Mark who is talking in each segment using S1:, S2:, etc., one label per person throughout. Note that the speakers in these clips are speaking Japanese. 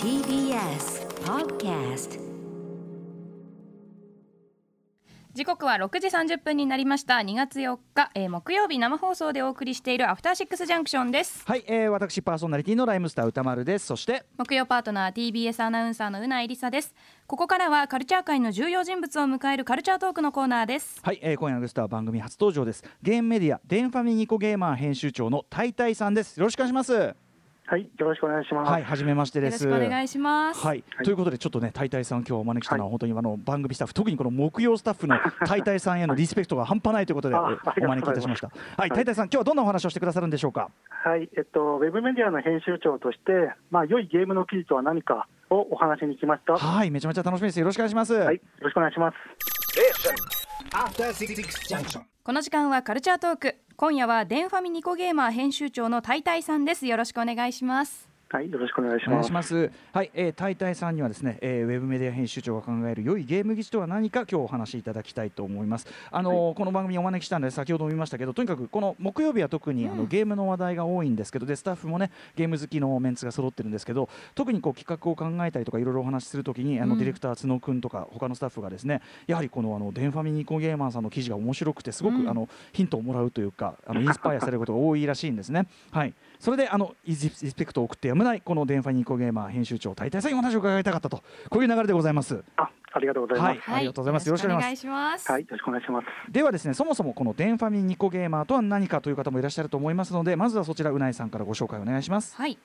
S1: TBS Podcast
S2: 時刻は6時30分になりました。2月4日、えー木曜日生放送でお送りしているアフターシックスジャンクションです。
S3: はい、えー、私パーソナリティのライムスター歌丸です。そして
S2: 木曜パートナー TBS アナウンサーのうないりさです。ここからはカルチャー界の重要人物を迎えるカルチャートークのコーナーです。
S3: はい、えー、今夜のゲストは番組初登場です。ゲームメディアデンファミニコゲーマー編集長のタイタイさんです。よろしくお願いします
S4: はい、よろしくお願いします。
S3: はい、はじめまして
S2: よろし
S3: です
S2: くお願いします、
S3: はい、
S4: はい。
S3: ということでちょっとねタイタイさん今日お招きしたのは本当にあの番組スタッフ特にこの木曜スタッフの タイタイさんへのリスペクトが半端ないということで、お招きいたしました。はい、タイタイさん今日はどんなお話をしてくださるんでしょうか？
S4: はい、えっと、ウェブメディアの編集長として、まあ、良いゲームの記事とは何かをお話しに来ました。は
S3: はいめちゃめちゃ楽しみです。よろしくお願いします、
S4: い、よろしくお願いします。
S2: この時間はカルチャートーク今夜はデンファミニコゲーマー編集長のタイタイさんです。よろしくお願いします。
S4: はい、よろしくお願いします。
S3: お願いします。はい、えー、タイタイさんにはですね、えー、ウェブメディア編集長が考える良いゲーム技術とは何か今日お話しいただきたいと思います。あのーこの番組にお招きしたので先ほども言いましたけど、とにかくこの木曜日は特に、あのゲームの話題が多いんですけど、でスタッフもねゲーム好きのメンツが揃ってるんですけど、特にこう企画を考えたりとかいろいろお話しするときにあの、
S2: うん
S3: ディレクター角君とか他のスタッフがですね、やはりこのあのデンファミニコゲーマーさんの記事が面白くてすごく、
S2: うん
S3: あのヒントをもらうというか、あのインスパイアされることが多いらしいんですね。はい。それであのイズリスペクトを送ってやむないこのデンファニコゲーマー編集長大体さんにお話を伺いたかったとこういう流れでございます。
S4: あ、ありがとうございます。
S3: ありがとうございますよろしくお願いします
S2: お願いします、
S4: はい、よろしくお願いします。
S3: ではですねそもそもこのデンファミニコゲーマーとは何かという方もいらっしゃると思いますのでまずはそちらうないさんからご紹介お願いします。
S2: はい。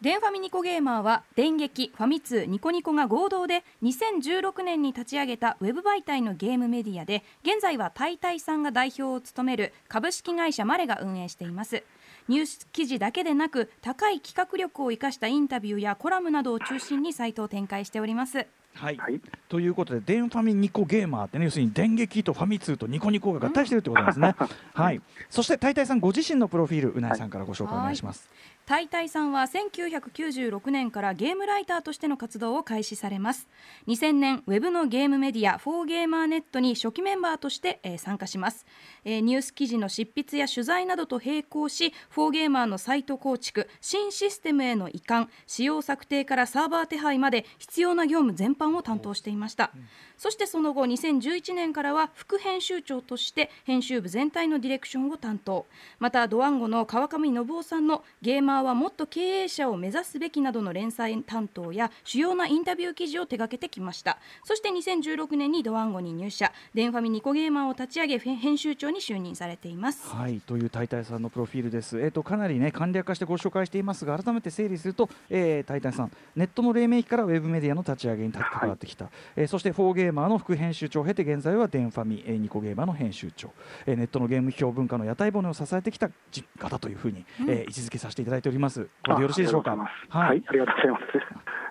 S2: デンファミニコゲーマーは電撃、ファミ通、ニコニコが合同で2016年に立ち上げたウェブ媒体のゲームメディアで現在はタイタイさんが代表を務める株式会社マレが運営していますニュース記事だけでなく高い企画力を生かしたインタビューやコラムなどを中心にサイトを展開しております
S3: はい、
S4: はい、
S3: ということでデンファミニコゲーマーってね要するに電撃とファミ通とニコニコが合体しているということなんですね。はい。そして大体さんご自身のプロフィールうないさんからご紹介お願いします。
S2: タイタイさんは1996年からゲームライターとしての活動を開始されます。2000年ウェブのゲームメディアフォーゲーマーネットに初期メンバーとして、えー参加します、えーニュース記事の執筆や取材などと並行しフォーゲーマーのサイト構築新システムへの移管仕様策定からサーバー手配まで必要な業務全般を担当していました、そしてその後2011年からは副編集長として編集部全体のディレクションを担当。またドワンゴの川上信夫さんのゲーマーはもっと経営者を目指すべきなどの連載担当や主要なインタビュー記事を手掛けてきました。そして2016年にドワンゴに入社。デンファミニコゲーマーを立ち上げ編集長に就任されています。
S3: はい、というタイタイさんのプロフィールです。えっ、とかなりね簡略化してご紹介していますが、改めて整理すると、えー、タイタイさんネットの黎明期からウェブメディアの立ち上げに関わってきた。えーそしてフォーゲーマーの副編集長を経て現在はデンファミ、えーニコゲーマーの編集長、えーネットのゲーム評文化の屋台骨を支えてきた方というふうに、えー位置づけさせていただいております。これでよろしいでしょうか？
S4: はい、ありがとうございます。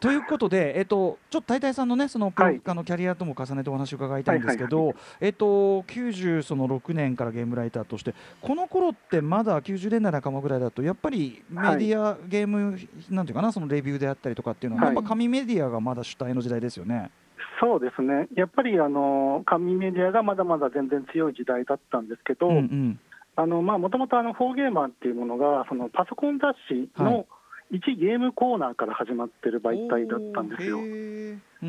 S3: ということで、えっと、ちょっと大体さんのね、その、
S4: はい
S3: あのキャリアとも重ねてお話を伺いたいんですけど。えっと、90その6年からゲームライターとして、この頃ってまだ90年代半ばぐらいだと、やっぱりメディア、ゲーム、なんていうかな、そのレビューであったりとかっていうのは、
S4: はい
S3: やっぱ紙メディアがまだ主体の時代ですよね。
S4: そうですね、やっぱりあの紙メディアがまだまだ全然強い時代だったんですけど、
S3: うんうん
S4: もともとフォーゲーマーっていうものが、そのパソコン雑誌
S3: はい。
S4: の一ゲームコーナーから始まってる媒体だったんですよ。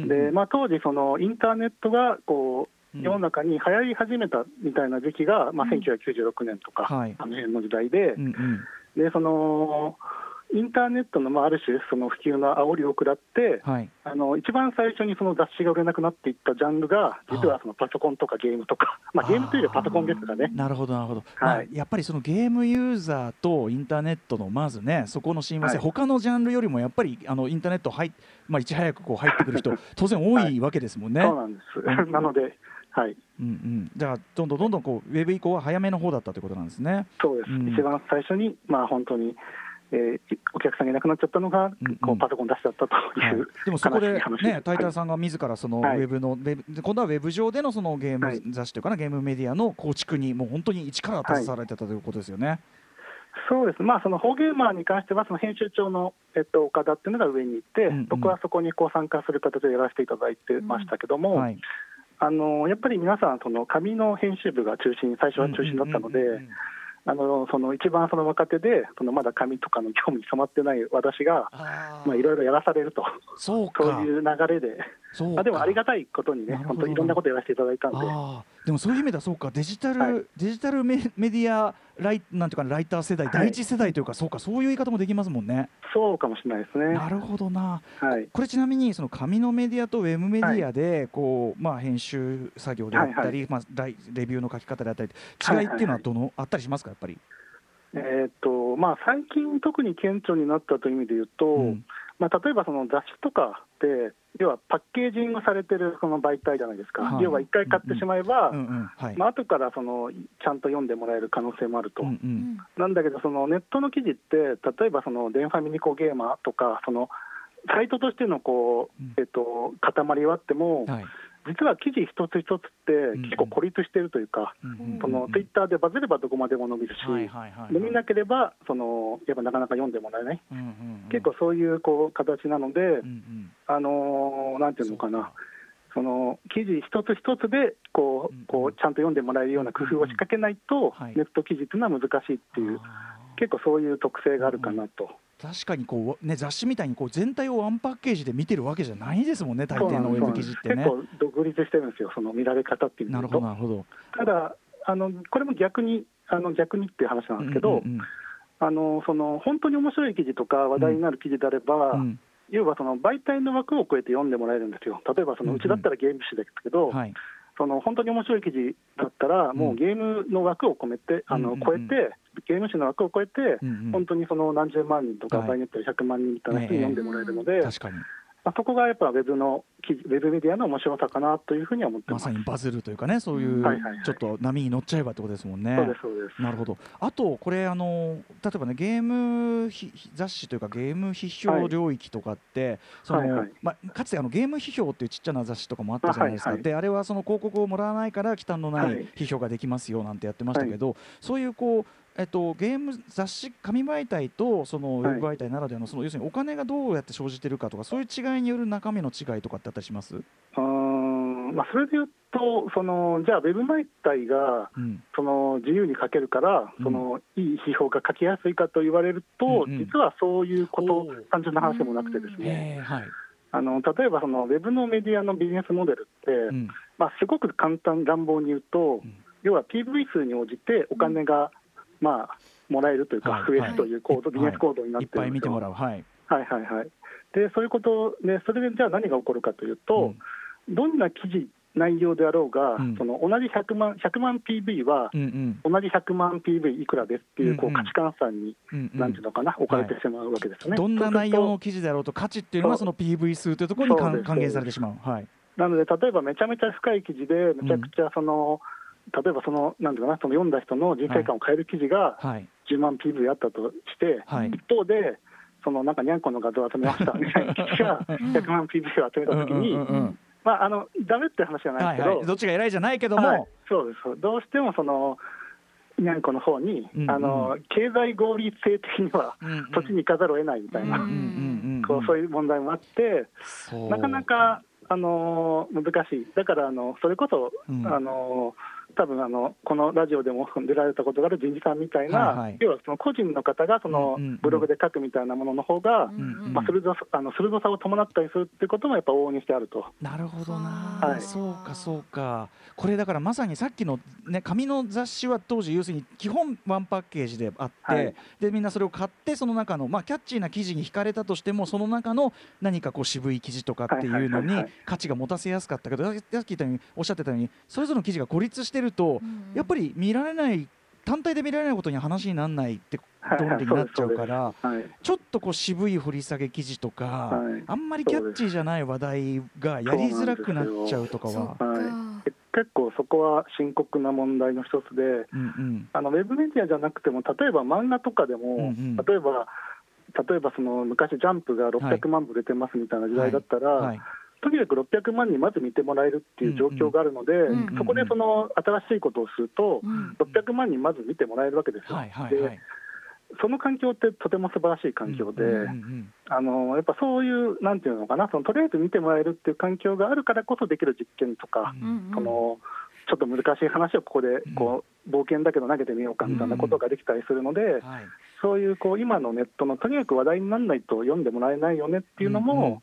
S4: でまあ、当時、そのインターネットがこう
S3: うん。
S4: 世の中に流行り始めたみたいな時期が、まあ、1996年とか、
S3: はい。
S4: あの辺の時代で、でそのインターネットの、まあ、ある種、その普及の煽りを食らって、
S3: はい。
S4: あの一番最初にその雑誌が売れなくなっていったジャンルが、実はそのパソコンとかゲームとか、まあ、ゲームというよりはパソコンですがね。
S3: なるほどなるほど、
S4: はい。
S3: まあ、やっぱりそのゲームユーザーとインターネットのまずねそこの親和性、
S4: はい。
S3: 他のジャンルよりもやっぱりあのインターネット入っ、まあ、いち早くこう入ってくる人 当然多いわけですもんね。
S4: そうなんです、
S3: うん。
S4: なので、はい、
S3: うんうん、じゃあどんどんどんどんこうウェブ以降は早めの方だったということなんですね。
S4: そうです、
S3: うん。
S4: 一番最初に、まあ、本当に、えーお客さんがいなくなっちゃったのが、
S3: うんうん。
S4: こうパソコン出しちゃったと
S3: はい。
S4: いう、
S3: でもそこでね、タイター
S4: はい
S3: さんが自らそのウ
S4: はい。
S3: ェブの、ウェブで今度はウェブ上でのそのゲー
S4: はい。
S3: ム雑誌というかな、ゲームメディアの構築にもう本当に一から携わられてたということですよね。
S4: そうです、まあ、そのフォーゲーマーに関しては、その編集長の、えっと、岡田っていうのが上にいて、
S3: うんうん。
S4: 僕はそこにこう参加する形でやらせていただいてましたけども、
S3: はい。
S4: あのやっぱり皆さん、その紙の編集部が中心、最初は中心だったので、
S3: うんうんうんうん
S4: あのその一番その若手で、そのまだ紙とかの業務に染まってない私が、
S3: あ
S4: まあ、いろいろやらされると、
S3: そう
S4: いう流れで、あ、でもありが
S3: た
S4: たいことにね、本当、いろんなことやらせていただいたんで、
S3: でもそういう意味ではそうかデジタル、
S4: はい
S3: デジタルメメディアライなんていうかなライター世代、
S4: はい
S3: 第一世代というかそうかそういう言い方もできますもんね。
S4: そうかもしれないですね。
S3: なるほどな。
S4: はい
S3: これちなみにその紙のメディアとウェブメディアでこう、まあ編集作業であったり、
S4: はい
S3: まあライレビューの書き方であったり違いっていうのはどの、あったりしますかやっぱり？
S4: えーっとまあ、最近、特に顕著になったという意味で言うと、
S3: うん
S4: まあ、例えばその雑誌とかって、要はパッケージングされてるその媒体じゃないですか、
S3: はい。
S4: 要は一回買ってしまえば、
S3: うんうんはい。
S4: まあ後からそのちゃんと読んでもらえる可能性もあると、
S3: うんうん
S4: なんだけど、そのネットの記事って、例えばそのデンファミニコゲーマーとか、そのサイトとしてのこ
S3: うん。
S4: う、えっと、塊はあっても、
S3: はい。
S4: 実は記事一つ一つって結構孤立してるというか、そのツイッターでバズればどこまでも伸びるし。伸びなければその、やっぱなかなか読んでもらえない、結構そういうこう形なので、あのーなんていうのかな。その記事一つ一つでこ
S3: う
S4: こうちゃんと読んでもらえるような工夫を仕掛けないと
S3: はい、
S4: ネット記事っていうのは難しいっていう、結構そういう特性があるかなと。
S3: 確かにこう、ね、雑誌みたいにこう全体をワンパッケージで見てるわけじゃないですもんね、大抵のウェブ記事ってね。
S4: 結構独立してるんですよ、その見られ方っていう
S3: なるほど、
S4: のと。
S3: なるほど。
S4: ただあの、これも逆に、あの逆にっていう話なんですけど、
S3: うんうん
S4: あのその本当に面白い記事とか話題になる記事であれば、
S3: うん
S4: 要はその媒体の枠を超えて読んでもらえるんですよ、例えばその
S3: うんうん
S4: うちだったらゲーム誌ですけど、
S3: はい。
S4: その本当に面白い記事だったら、もうゲームの枠を込めて、あの
S3: うんうんうん
S4: 超えて、ゲーム誌の枠を超えて、
S3: うんうん。
S4: 本当にその何十万人とか、
S3: はい。
S4: 場合によっては100万人みたいな人に読んでもらえるので、
S3: 確かに。
S4: まあ、そこがやっぱウェブのウェブメディアの面白さかなというふうには思ってま。
S3: さにバズるというかね、そういう
S4: はいはいはい。
S3: ちょっと波に乗っちゃえばってことですもんね。なるほど。あと、これ、あの例えばね、ゲームひ雑誌というか、ゲーム批評領域とかって、その
S4: はいはい。
S3: まあ、かつてあのゲーム批評っていうちっちゃな雑誌とかもあったじゃないですか、
S4: あはいはい。
S3: であれはその広告をもらわないから、忌憚のな
S4: はい。
S3: い批評ができますよなんてやってましたけど、そういうこう、えっと、ゲーム雑誌、紙媒体とそのウェブ媒体ならではの、その要するにお金がどうやって生じてるかとか、そういう違いによる中身の違いとかってあったりします、
S4: うーんまあ、それで言うと、そのじゃあ、ウェブ媒体が
S3: うん。
S4: その自由に書けるから、
S3: うん。
S4: そのいい批評が書きやすいかと言われると、
S3: うんうん。
S4: 実はそういうこと単純な話でもなくてですね、
S3: えーはい。
S4: あの例えばそのウェブのメディアのビジネスモデルって、
S3: うん。
S4: まあ、すごく簡単、乱暴に言うと、
S3: うん。
S4: 要は PV 数に応じてお金が、まあ、もらえるというか、
S3: はい
S4: 増えるという構造、
S3: はい
S4: ビジネス構造になっ
S3: て
S4: るんですよ。
S3: ぱい見てもらう、はい。
S4: はいはいはい。で、そういうことで、それでじゃあ何が起こるかというと、どんな記事、内容であろうが、
S3: うん
S4: その同じ100万 ,100 万 PV は
S3: うんうん
S4: 同じ100万 PV いくらですっていうこ
S3: うんうん
S4: う価値観差に、
S3: うんうん
S4: なんていうのかな、置かれてしまうわけですよね。
S3: どんな内容の記事であろうと価値っていうのはその PV 数というところに還還元されてしまう。はい。
S4: となので、例えばめちゃめちゃ深い記事で、めちゃくちゃその、例えばその、なんていうかな、その読んだ人の人生観を変える記事が
S3: はい。
S4: 10万 PV あったとして、
S3: はい。
S4: 一方で、そのなんかにゃんこの画像を集めましたみたいな記事が100万 PV を集めたときに、まあ、あのダメって話じゃないけど、
S3: はいはい。どっちが偉いじゃないけど
S4: はい。
S3: も、
S4: そうです、どうしてもそのにゃんこの方に、
S3: うんうん。
S4: あの経済合理性的には
S3: うんうん。
S4: そっちに行かざるを得ないみたいな、こうそういう問題もあって、なかなか、あの難しい、だからあのそれこそ、
S3: うん。
S4: あの多分あのこのラジオでも出られたことがある人事さんみたいな、
S3: はいはい。
S4: 要はその個人の方がそのブログで書くみたいなものの方が、
S3: んうん。
S4: まあ、鋭さあの鋭さを伴ったりするっていうこともやっぱ往々にしてあると。
S3: なるほどな、
S4: はい。
S3: そうかそうか。これだからまさにさっきの、ね、紙の雑誌は当時要するに基本ワンパッケージであって、
S4: はい。
S3: でみんなそれを買ってその中の、まあ、キャッチーな記事に惹かれたとしてもその中の何かこう渋い記事とかっていうのに価値が持たせやすかったけどさっき言ったようにおっしゃってたようにそれぞれの記事が孤立してると、やっぱり見られない単体で見られないことには話にならないって論理になっちゃうから。
S4: はい。
S3: ちょっとこう渋い掘り下げ記事とか、
S4: はい。
S3: あんまりキャッチーじゃない話題がやりづらくなっちゃうとかは。
S4: 結構そこは深刻な問題の一つで、
S3: うんうん。
S4: あのウェブメディアじゃなくても、例えば漫画とかでも、
S3: うんうん。
S4: 例えば、例えばその昔、ジャンプが600万部売れてますみたいな時代だったら、
S3: はい
S4: とにかく600万人まず見てもらえるっていう状況があるので、
S2: んうん
S4: そこでその新しいことをすると、
S2: うん。
S4: 600万人まず見てもらえるわけですよ。
S3: はいはいはい。
S4: でその環境ってとても素晴らしい環境で、
S3: うんうんうん
S4: あのやっぱそういう、なんていうのかな、そのとりあえず見てもらえるっていう環境があるからこそできる実験とか、
S2: うんうん。
S4: そのちょっと難しい話をここでこ冒険だけど投げてみようかみたいなことができたりするので、
S3: はい。
S4: そういうこう今のネットのとにかく話題にならないと読んでもらえないよねっていうのも、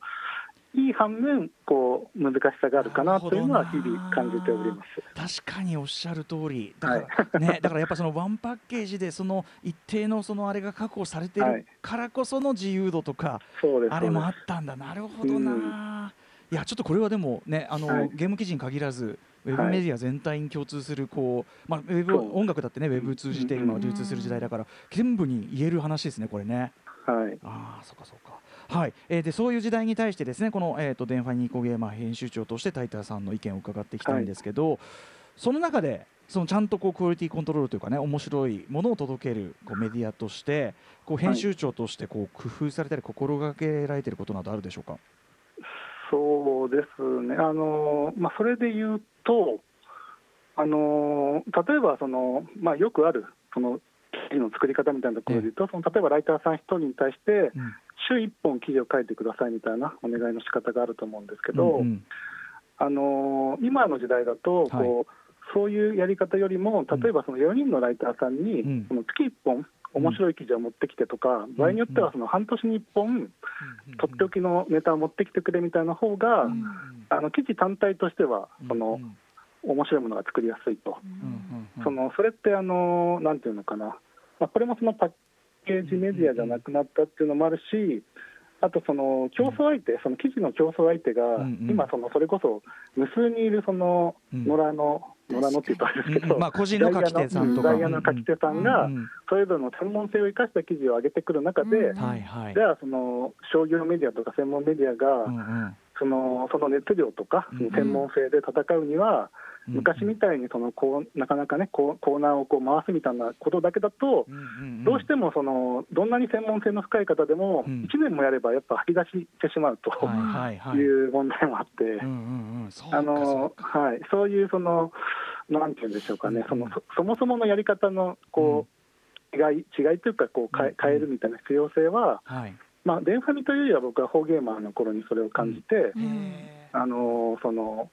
S4: いい反面こう難しさがあるかなというのは日々感じております。
S3: 確かにおっしゃる通り。だから、ね、だからやっぱそのワンパッケージでその一定のそのあれが確保されてる
S4: はい。
S3: からこその自由度とか、
S4: そうです
S3: あれもあったんだ。なるほどな、いやちょっとこれはでもねあの、
S4: はい。
S3: ゲーム記事に限らずウェブ
S4: はい
S3: メディア全体に共通するこう、まあ、ウェブ音楽だってねウェブ通じて今
S4: うん。
S3: 流通する時代だから全部に言える話ですねこれね。
S4: はい。
S3: ああそうかそうか。はい、えー、でそういう時代に対してですねこの、えー、と電波ニコゲーマー編集長としてタイターさんの意見を伺っていきたいんですけど、その中でそのちゃんとこうクオリティコントロールというかね面白いものを届けるこうメディアとしてこう編集長としてこう工夫されたり心がけられていることなどあるでしょうか？
S4: そうですね、あのまあ、それで言うと、あの例えばその、まあ、よくあるその記事の作り方みたいなところで言うと、その例えばライターさん1人に対して、
S3: うん
S4: 週1本記事を書いてくださいみたいなお願いの仕方があると思うんですけど、
S3: うんうん。
S4: あの今の時代だとこう、そういうやり方よりも、例えばその4人のライターさんに、
S3: うん。
S4: その月1本、面白い記事を持ってきてとか、場合によってはその半年に1本、とっておきのネタを持ってきてくれみたいな方が、
S3: うん
S4: あの記事単体としてはその
S3: うん。
S4: 面白いものが作りやすいと、そのそれってあの、なんていうのかな、まあ、これもそのパッケージメディアじゃなくなったっていうのもあるし、あとその競争相手、その記事の競争相手が今、そのそれこそ無数にいるその
S3: うん。
S4: 野良の、野良のって言うとあれですけど、
S3: まあ個人の書き手さんとか。
S4: ダイヤの書き手さんがそれぞれの専門性を生かした記事を上げてくる中で、
S2: うん。
S3: はいはい。
S4: じゃあ、その商業メディアとか専門メディアが、
S3: うんうん
S4: そのその熱量とか、
S3: うん
S4: 専門性で戦うには、
S3: うん
S4: 昔みたいにそのこうなかなかねこうコーナーをこう回すみたいなことだけだと、
S3: うんうんうん。
S4: どうしてもそのどんなに専門性の深い方でも、
S3: うん。
S4: 1年もやればやっぱ吐き出してしまうと
S3: はい
S4: う問題もあって、はい、そういうその、なんていうんでしょうかね、
S3: うん
S4: そのそそもそものやり方のこう、違い違いというかこう変え、変えるみたいな必要性は、
S3: はい
S4: まあ、デンファミというよりは僕はフォーゲーマーの頃にそれを感じて、
S2: うん。
S3: へ
S4: あのその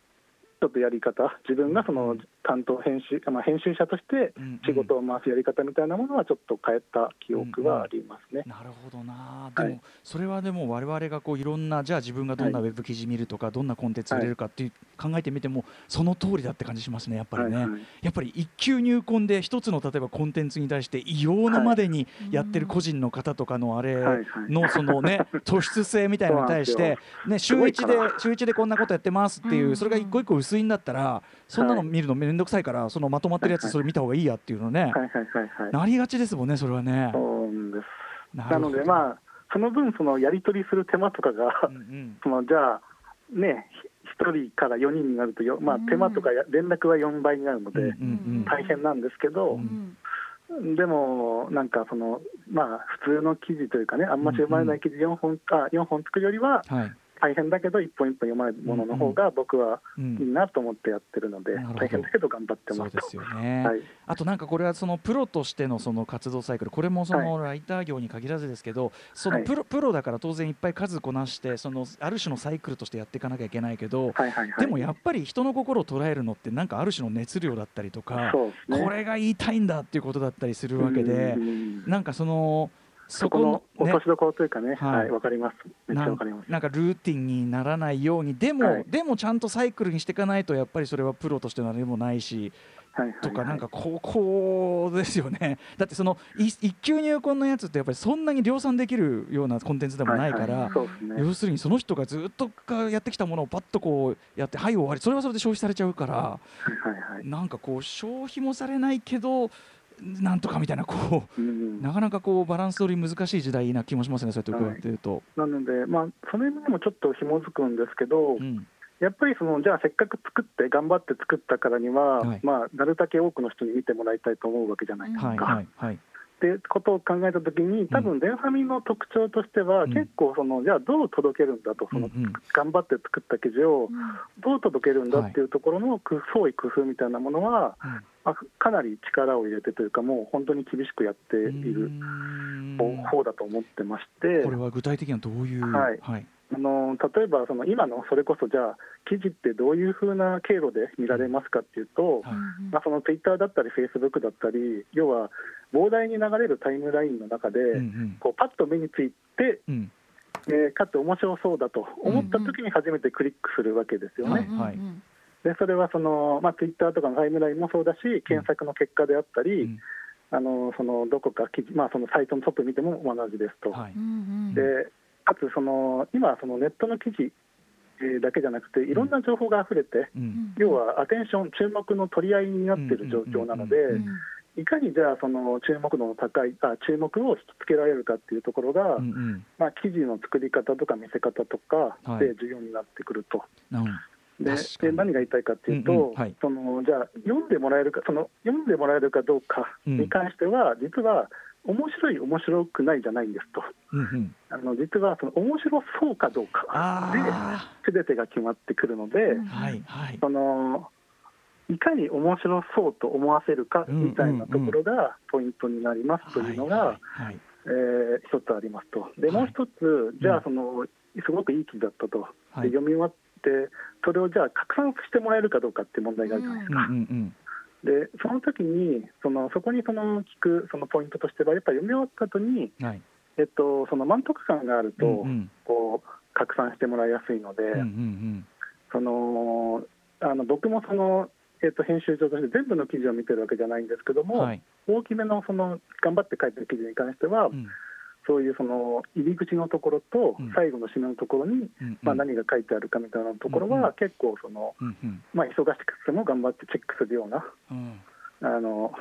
S4: ちょっとやり方、自分がその担当編集、まあ、編集者として
S3: うん
S4: 仕事を回すやり方みたいなものはちょっと変えた記憶はありますね。
S3: ー。なるほどな。
S4: はい。
S3: でもそれはでも我々がこういろんなじゃあ自分がどんなウェブ記事見るとかどんなコンテンツ売れるかっていう考えてみてもその通りだって感じしますねやっぱりね。
S4: はいはい。
S3: やっぱり一級入魂で一つの例えばコンテンツに対して異様なまでにやってる個人の方とかのあれ
S4: はいはい。
S3: のそのね 突出性みたいなのに対してね週一で週一でこんなことやってますっていううん。それが一個一個薄いんだったらそんなの
S4: はい。
S3: 見るのめんどくさいからそのまとまってるやつそれ見た方がいいやっていうのね。なりがちですもんねそれはね。
S4: なので、まあ、その分、そのやり取りする手間とかが、
S3: うんうん。
S4: そのじゃあ、ね、1人から4人になるとよ、まあ、手間とかや連絡は4倍になるので、大変なんですけど
S3: う、ん
S4: でも、なんかその、まあ、普通の記事というかね、あんまし読まれない記事4本,、あ4本作るよりは、
S3: はい
S4: 大変だけど、一本一本読まれるものの方が、僕は
S3: うん。
S4: いいなと思ってやってるので、
S3: なるほど。
S4: 大変だけど頑張ってます。と。
S3: そうですよね、
S4: はい。
S3: あとなんかこれはそのプロとしてのその活動サイクルこれもそのライター業に限らずですけどその
S4: はい。
S3: プロプロだから当然いっぱい数こなしてそのある種のサイクルとしてやっていかなきゃいけないけど
S4: はいはいはい、
S3: でもやっぱり人の心を捉えるのってなんかある種の熱量だったりとか
S4: ね。
S3: これが言いたいんだっていうことだったりするわけで
S4: うん。
S3: なんかそのそ
S4: そこの落としどころというかね、
S3: はい
S4: はい、わかります。めっちゃ
S3: なん
S4: わかります。
S3: なんかルーティンにならないようにでも、
S4: はい
S3: でもちゃんとサイクルにしていかないとやっぱりそれはプロとしてのあれもないしとかなんかここですよね だってそのい一級入魂のやつってやっぱりそんなに量産できるようなコンテンツでもないから。要するにその人がずっとかやってきたものをパッとこうやってはい終わりそれはそれで消費されちゃうから
S4: はいはいはい。
S3: なんかこう消費もされないけどなんとかみたいなこう
S4: うん。
S3: なかなかこうバランス取り難しい時代な気もしますねそうやって伺ってると。
S4: なので、まあ、その意味でもちょっと紐づくんですけど、
S3: うん。
S4: やっぱりそのじゃあ、せっかく作って、頑張って作ったからには、
S3: はい。
S4: まあ、なるだけ多くの人に見てもらいたいと思うわけじゃないですか。
S3: はいはいはい
S4: ってことを考えたときに、多分デンファミの特徴としては、
S3: うん。
S4: 結構その、じゃあ、どう届けるんだと、その頑張って作った記事をどう届けるんだっていうところの工創意工夫みたいなものは、かなり力を入れてというか、もう本当に厳しくやっている方だと思ってまして。
S3: これは具体的にはどういう、
S4: はい。
S3: はい
S4: あの例えばその今のそれこそじゃあ記事ってどういうふうな経路で見られますかっていうと、
S3: はい。
S4: まあ、そのツイッターだったりフェイスブックだったり要は膨大に流れるタイムラインの中で、
S3: うんうん。
S4: こうパッと目について、
S3: うん。
S4: えーかつ面白そうだと思った時に初めてクリックするわけですよね。
S3: はいはい。
S2: うん
S4: でそれはその、まあ、ツイッターとかのタイムラインもそうだし検索の結果であったり、
S3: うん。
S4: あのそのどこか記事、まあ、そのサイトのトップ見ても同じですと。
S3: はい。
S4: でかつその今そのネットの記事えーだけじゃなくていろんな情報が溢れて、
S3: うん。
S4: 要はアテンション注目の取り合いになっている状況なので、
S2: うん。
S4: いかにじゃあその注目度の高いあ注目を引きつけられるかっていうところが、
S3: うんうん。
S4: まあ、記事の作り方とか見せ方とか
S3: はい。
S4: で重要になってくると。
S3: うん。
S4: でで何が言いたいかっていうと、
S3: うんうん。はい。
S4: そのじゃあ読んでもらえるかその読んでもらえるかどうかに関しては、実は面白い面白くないじゃないんですと。
S3: うんうん。
S4: あの実はその面白そうかどうか
S3: あ
S4: で全てが決まってくるので、
S3: はいはい。
S4: そのいかに面白そうと思わせるかみたいなところがポイントになりますというのが、えー一つありますと、で
S3: はい。
S4: もう一つ、じゃあその、すごくいい記事だったと、
S3: はい。
S4: で読み終わって、それをじゃあ拡散してもらえるかどうかっていう問題があるじゃないです
S3: うん
S4: か。
S3: うんうん
S4: でその時にそのそこにその聞くそのポイントとしては、やっぱり読み終わった後に、
S3: はい。
S4: えっと、その満足感があると、
S3: うんうん。
S4: こう拡散してもらいやすいので、
S3: うんうん
S4: そのあの僕もその、えっと、編集長として全部の記事を見てるわけじゃないんですけども、
S3: うんはい。
S4: 大きめのその頑張って書いてる記事に関しては、
S3: うん
S4: そういうその入り口のところと
S3: うん。
S4: 最後の締めのところに、
S3: うん
S4: まあ、何が書いてあるかみたいなところは結構その、まあ、忙しくても頑張ってチェックするような
S3: うん。
S4: あの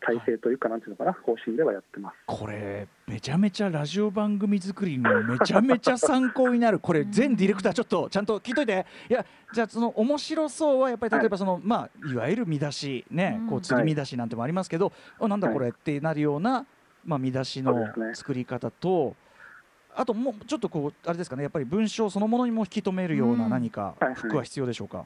S4: 体制というかなんていうのかな方針ではやってます。
S3: これめちゃめちゃラジオ番組作りにめちゃめちゃ参考になる。これ全ディレクターちょっとちゃんと聞いといて。いやじゃあその面白そうはやっぱり例えばその、まあいわゆる見出しね
S2: うん。
S3: こう釣り見出しなんてもありますけど、あなんだこれってなるような、まあ、見出しの作り方と、あともうちょっとこうあれですかねやっぱり文章そのものにも引き止めるような
S2: うん。
S3: 何か服は必要でしょうか？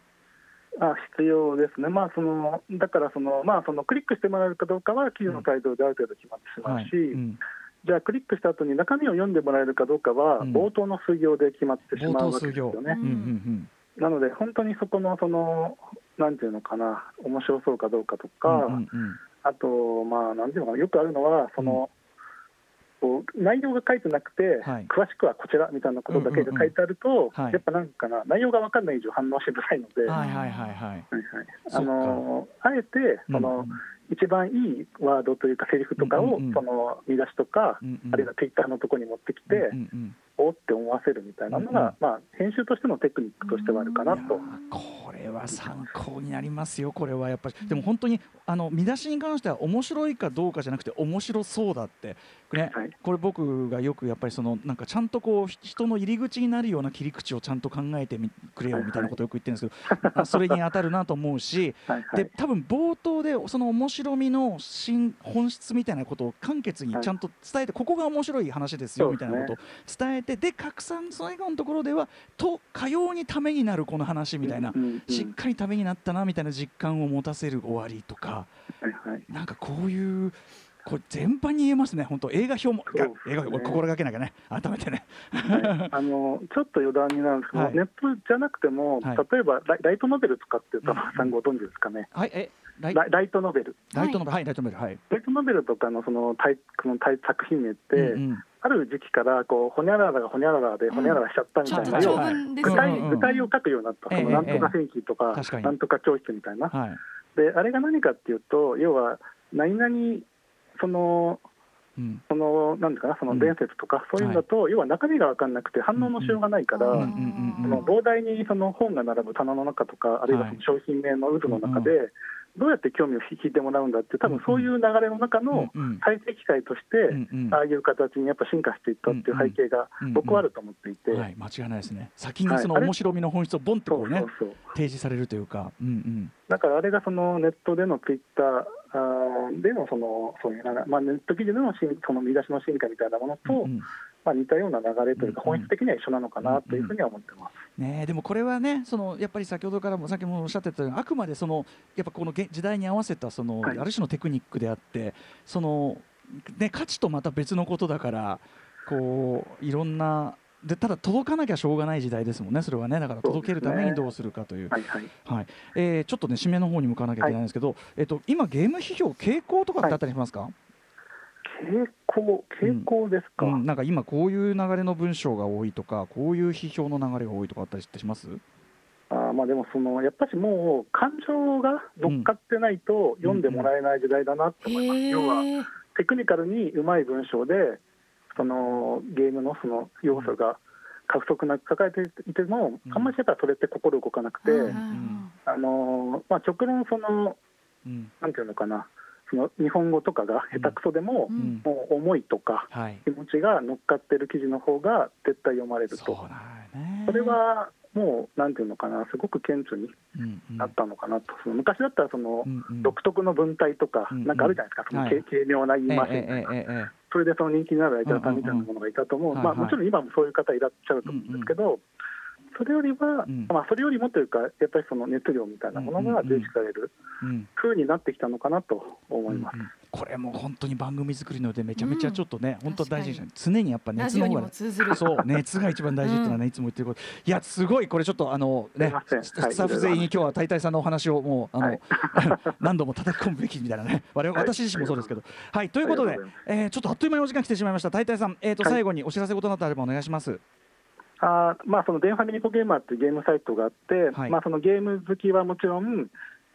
S4: あ必要ですね、まあ、そのだからその、まあ、そのクリックしてもらえるかどうかは記事のタイトルである程度決まってしまう
S3: はい。
S4: し、
S3: うん。
S4: じゃあクリックした後に中身を読んでもらえるかどうかは、
S3: うん。
S4: 冒頭の数行で決まってし
S3: 冒
S4: まうわけですよね。
S3: うんうん。
S4: なので、本当にそこのそのなんていうのかな、面白そうかどうかとか、
S3: うんうんうん
S4: あと、まあ、なんていうのかな、よくあるのは、その、こう内容が書いてなくて、
S3: はい。
S4: 詳しくはこちらみたいなことだけが書いてあると、
S3: はい。
S4: やっぱなんかな、内容が分かんない以上反応しづらいので、
S3: はいはいはいはい。
S4: あのあえてその、
S3: うん
S4: 一番いいワードというか、セリフとかを、
S3: うんうんうん。
S4: その見出しとか、
S3: うんうん。
S4: あるいはツイッターのところに持ってきて、
S3: うんうん
S4: おって思わせるみたいなのが、まあ、編集としてのテクニックとしてはあるかないと。
S3: これは参考になりますよ、これはやっぱり、でも本当にあの見出しに関しては、面白いかどうかじゃなくて、面白そうだって、ね
S4: はい。
S3: これ、僕がよくやっぱりその、なんかちゃんとこうひ人の入り口になるような切り口をちゃんと考えてみくれよみたいなことをよく言ってるんですけど、あそれに当たるなと思うし、
S4: はいは
S3: で
S4: い
S3: 多分冒頭でその面白みの真本質みたいなことを簡潔にちゃんと伝えて、ここが面白い話ですよみたいなことを伝えてで拡散最後のところではとかようにためになるこの話みたいな、しっかりためになったなみたいな実感を持たせる終わりとか
S4: はいはい。
S3: なんかこういうこれ全般に言えますね本当。映画表も、
S4: ね。
S3: 映画表心がけなきゃね。改めてね。
S4: はい。あのちょっと余談になるんですけど、
S3: はい。
S4: ネットじゃなくても、
S3: はい。
S4: 例えばライライトノベルとかって、
S3: うん
S4: 田中さんご存知ですかね、
S3: はいえライ
S4: ライトノベル、
S3: ライトノベルはいライトノベルはい、
S4: ライトノベルとかのそのタイこのタイ作品名って、
S3: うんうん
S4: ある時期からこうほにゃららがほにゃららでほにゃららしちゃったみたいな、
S3: ちょっと
S4: 要は
S2: 長文です
S4: 具体具体を書くようになった、
S3: ええ
S4: そのなんとか
S3: ええ
S4: 戦記とか、
S3: 確かに。
S4: なんとか教室みたいな、
S3: はい。
S4: であれが何かっていうと、要は、何々、その、
S3: うん。
S4: そのなんていうかな、その伝説とか、そういうのだと、要は中身が分かんなくて、反応のしようがないから、
S2: うん
S3: うんうんうん。
S4: その膨大にその本が並ぶ棚の中とか、あるいはその商品名の渦の中で、どうやって興味を引いてもらうんだって、多分そういう流れの中の
S3: うんうん。
S4: 再生機会として、ああいう形にやっぱ進化していったっていう背景が僕はあると思っていて、
S3: はい、間違いないですね。先にその面白みの本質をボンって
S4: そ
S3: こうね。提示されるというか、うんうん、
S4: だからあれがそのネットでのツイッターでのそのそういうな、まあ、ネット記事での進その見出しの進化みたいなものと、
S3: うんうん
S4: まあ、似たような流れというか、本質的には一緒なのかなというふうには思ってます。
S3: ねえでもこれはね、そのやっぱり先ほどからもさっきもおっしゃってたように、あくまでそのやっぱこの現時代に合わせたその、
S4: はい。
S3: ある種のテクニックであって、そのね価値とまた別のことだから、こういろんなでただ届かなきゃしょうがない時代ですもんねそれはね。だから届けるためにどうするかという。
S4: はいはい。
S3: はい。えーちょっとね締めの方に向かなきゃいけないんですけど、えっと今ゲーム批評傾向とかってあったりしますか、
S4: 傾向、傾向ですか。
S3: うん、なんか今こういう流れの文章が多いとかこういう批評の流れが多いとかあったりしてします？
S4: あーまあでもそのやっぱしもう感情が乗っかってないと読んでもらえない時代だなって思います。要は
S2: へえ
S4: テクニカルにうまい文章でそのゲームのその要素が過不足なく抱えていても、
S3: うん。
S4: あんまりやっぱそれって心動かなくて、
S2: うん。
S4: あのまあ、極論その
S3: うん。
S4: なんていうのかなその日本語とかが下手くそでも、
S2: うん。
S4: もう思いとか
S3: はい。
S4: 気持ちが乗っかってる記事の方が絶対読まれると。
S3: そ
S4: れはもうなんていうのかなすごく顕著に
S3: うんうん。
S4: なったのかなと、その昔だったらその、
S3: うんうん。
S4: 独特の文体とか、
S3: うん
S4: なんかあるじゃないですか、その
S3: はい。
S4: 軽軽妙な言い回し
S3: え
S4: みたいな、
S3: えええええ。
S4: それでその人気になるライターさんみたいなものがいたと思う、まあ、
S3: うんうんはいはい。
S4: もちろん今もそういう方いらっしゃると思うんですけど、それよりは、
S3: うん。
S4: まあ、それよりもというか、やっぱりその熱量みたいなものが重視される
S3: うん。
S4: 風になってきたのかなと思います。
S3: うんうん。これも本当に番組作りのでめちゃめちゃちょっとね、本当大事にし
S2: 確
S3: 常にやっぱ熱の方がそう熱が一番大事っていうのはね、いつも言ってること。いやすごいこれちょっとあのねススタッフ全員に今日は大体さんのお話をもうあの、
S4: はい。
S3: 何度も叩き込むべきみたいなね。我々私自身もそうですけど。はいということで
S4: と
S3: えーちょっとあっという間にお時間来てしまいました。大体さんえっ、と、
S4: はい。
S3: 最後にお知らせ事などあればお願いします
S4: あーまあ、そのデンファミリコゲーマーっていうゲームサイトがあって、
S3: はい
S4: まあ、そのゲーム好きはもちろん、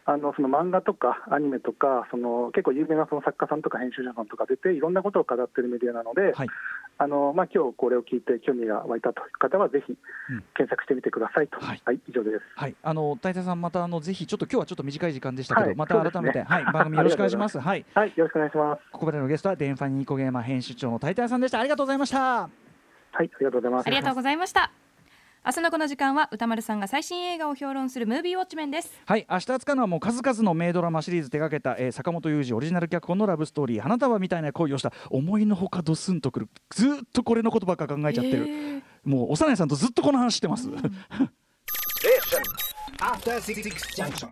S4: あのその漫画とかアニメとか、その結構有名なその作家さんとか編集者さんとか出て、いろんなことを語ってるメディアなので、
S3: はい
S4: あのまあ今日これを聞いて興味が湧いたという方は、ぜひ
S3: うん。
S4: 検索してみてくださいと、
S3: はい
S4: はい、以上です。
S3: はい。あの大体さんまたあのぜひちょっと今日はちょっと短い時間でしたけど、
S4: はい
S3: また改めて、
S4: ね。
S3: はい番組よろしくお願いします。はい。
S4: はい、よろしくお願いします。
S3: ここまでのゲストはデンファニーコゲーマー編集長の大体さんでした。ありがとうございました
S4: はい、ありがとうございます。
S2: ありがとうございました。明日のこの時間は歌丸さんが最新映画を評論するムービーウォッチメンです。
S3: はい明日扱うのはもう数々の名ドラマシリーズ手掛けた、えー坂本雄二オリジナル脚本のラブストーリー花束みたいな恋をした。思いのほかドスンとくるずーっとこれのことばっか考えちゃってる、
S2: へー。
S3: もう幼いさんとずっとこの話してます、
S5: Station. After Six Junction.